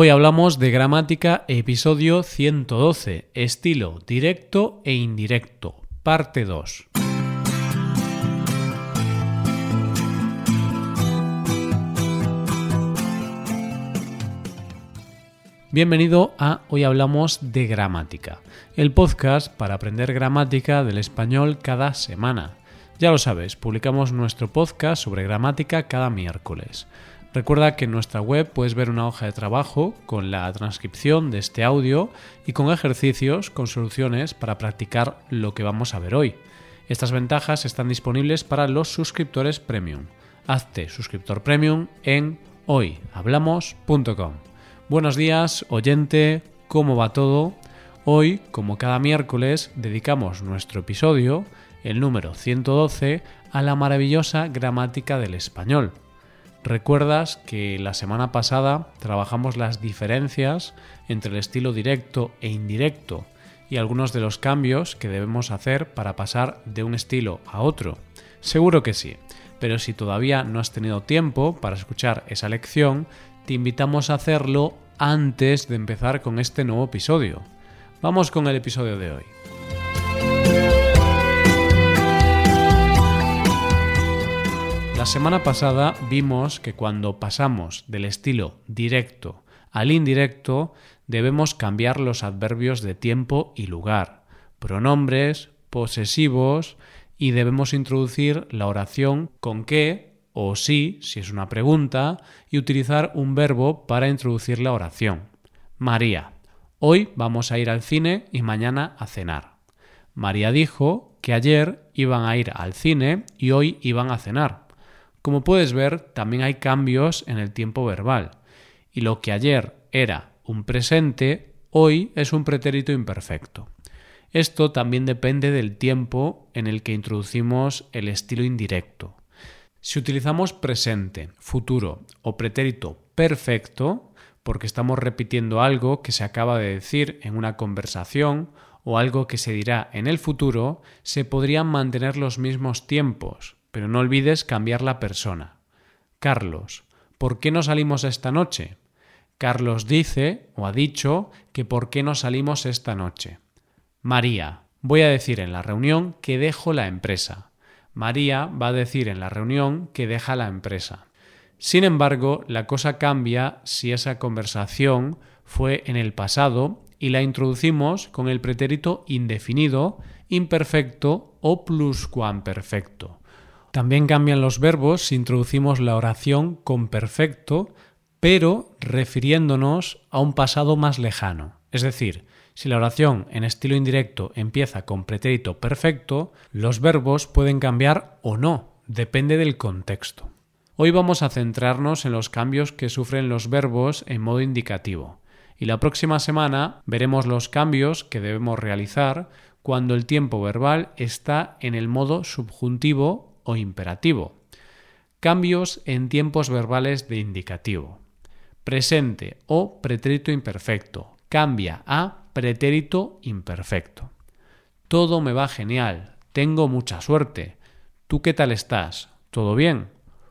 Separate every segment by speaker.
Speaker 1: Hoy hablamos de gramática, episodio 112, estilo directo e indirecto, parte 2. Bienvenido a Hoy Hablamos de Gramática, el podcast para aprender gramática del español cada semana. Ya lo sabes, publicamos nuestro podcast sobre gramática cada miércoles. Recuerda que en nuestra web puedes ver una hoja de trabajo con la transcripción de este audio y con ejercicios con soluciones para practicar lo que vamos a ver hoy. Estas ventajas están disponibles para los suscriptores premium. Hazte suscriptor premium en hoyhablamos.com. Buenos días, oyente, ¿cómo va todo? Hoy, como cada miércoles, dedicamos nuestro episodio, el número 112, a la maravillosa gramática del español. Recuerdas que la semana pasada trabajamos las diferencias entre el estilo directo e indirecto y algunos de los cambios que debemos hacer para pasar de un estilo a otro. Seguro que sí, pero si todavía no has tenido tiempo para escuchar esa lección, te invitamos a hacerlo antes de empezar con este nuevo episodio. Vamos con el episodio de hoy. Semana pasada vimos que cuando pasamos del estilo directo al indirecto debemos cambiar los adverbios de tiempo y lugar, pronombres, posesivos y debemos introducir la oración con qué o sí, si es una pregunta, y utilizar un verbo para introducir la oración. María, hoy vamos a ir al cine y mañana a cenar. María dijo que ayer iban a ir al cine y hoy iban a cenar. Como puedes ver, también hay cambios en el tiempo verbal, y lo que ayer era un presente, hoy es un pretérito imperfecto. Esto también depende del tiempo en el que introducimos el estilo indirecto. Si utilizamos presente, futuro o pretérito perfecto, porque estamos repitiendo algo que se acaba de decir en una conversación o algo que se dirá en el futuro, se podrían mantener los mismos tiempos, pero no olvides cambiar la persona. Carlos, ¿por qué no salimos esta noche? Carlos dice o ha dicho que por qué no salimos esta noche. María, voy a decir en la reunión que dejo la empresa. María va a decir en la reunión que deja la empresa. Sin embargo, la cosa cambia si esa conversación fue en el pasado y la introducimos con el pretérito indefinido, imperfecto o pluscuamperfecto. También cambian los verbos si introducimos la oración con perfecto, pero refiriéndonos a un pasado más lejano. Es decir, si la oración en estilo indirecto empieza con pretérito perfecto, los verbos pueden cambiar o no, depende del contexto. Hoy vamos a centrarnos en los cambios que sufren los verbos en modo indicativo, y la próxima semana veremos los cambios que debemos realizar cuando el tiempo verbal está en el modo subjuntivo o imperativo. Cambios en tiempos verbales de indicativo. Presente o pretérito imperfecto. Cambia a pretérito imperfecto. Todo me va genial. Tengo mucha suerte. ¿Tú qué tal estás? ¿Todo bien?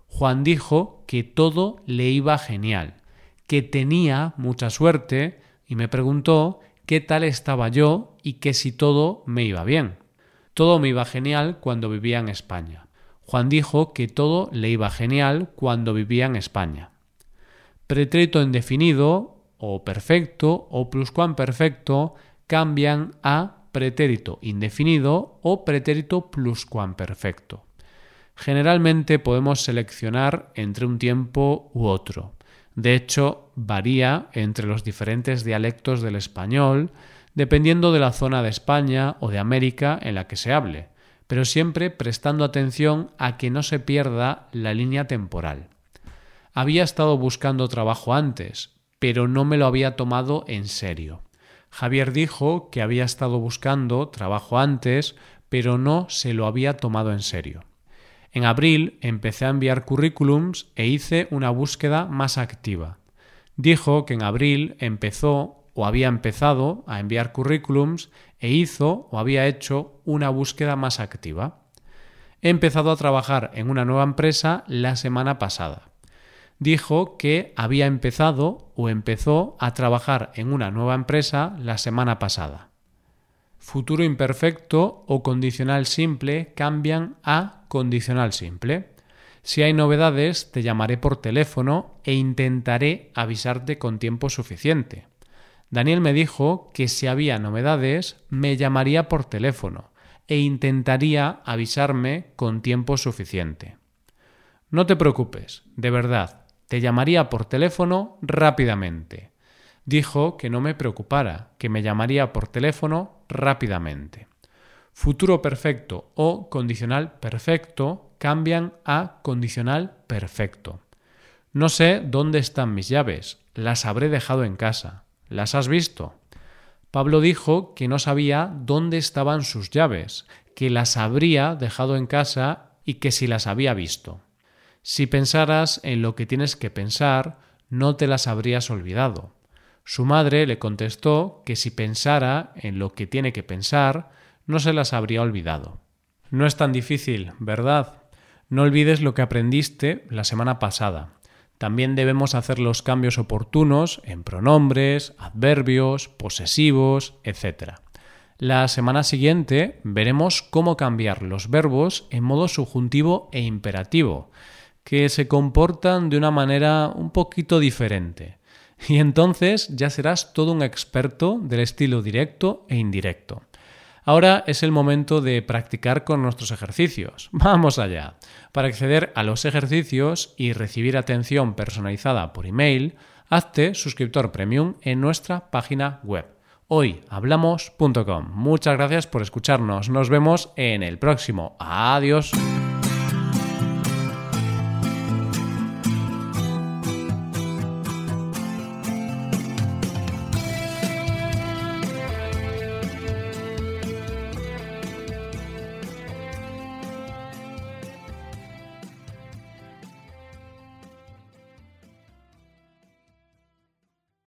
Speaker 1: Juan dijo que todo le iba genial, que tenía mucha suerte y me preguntó qué tal estaba yo y que si todo me iba bien. Todo me iba genial cuando vivía en España. Juan dijo que todo le iba genial cuando vivía en España. Pretérito indefinido o perfecto o pluscuamperfecto cambian a pretérito indefinido o pretérito pluscuamperfecto. Generalmente podemos seleccionar entre un tiempo u otro. De hecho, varía entre los diferentes dialectos del español dependiendo de la zona de España o de América en la que se hable pero siempre prestando atención a que no se pierda la línea temporal. Había estado buscando trabajo antes, pero no me lo había tomado en serio. Javier dijo que había estado buscando trabajo antes, pero no se lo había tomado en serio. En abril empecé a enviar currículums e hice una búsqueda más activa. Dijo que en abril empezó o había empezado a enviar currículums e hizo o había hecho una búsqueda más activa. He empezado a trabajar en una nueva empresa la semana pasada. dijo que había empezado o empezó a trabajar en una nueva empresa la semana pasada. Futuro imperfecto o condicional simple cambian a condicional simple. Si hay novedades, te llamaré por teléfono e intentaré avisarte con tiempo suficiente. Daniel me dijo que si había novedades, me llamaría por teléfono e intentaría avisarme con tiempo suficiente. No te preocupes, de verdad, te llamaría por teléfono rápidamente. Dijo que no me preocupara, que me llamaría por teléfono rápidamente. Futuro perfecto o condicional perfecto cambian a condicional perfecto. No sé dónde están mis llaves, las habré dejado en casa. ¿Las has visto? Pablo dijo que no sabía dónde estaban sus llaves, que las habría dejado en casa y que si las había visto. Si pensaras en lo que tienes que pensar, no te las habrías olvidado. Su madre le contestó que si pensara en lo que tiene que pensar, no se las habría olvidado. No es tan difícil, ¿verdad? No olvides lo que aprendiste la semana pasada. También debemos hacer los cambios oportunos en pronombres, adverbios, posesivos, etc. La semana siguiente veremos cómo cambiar los verbos en modo subjuntivo e imperativo, que se comportan de una manera un poquito diferente. Y entonces ya serás todo un experto del estilo directo e indirecto. Ahora es el momento de practicar con nuestros ejercicios. Vamos allá. Para acceder a los ejercicios y recibir atención personalizada por email, hazte suscriptor premium en nuestra página web hoyhablamos.com. Muchas gracias por escucharnos. Nos vemos en el próximo. Adiós.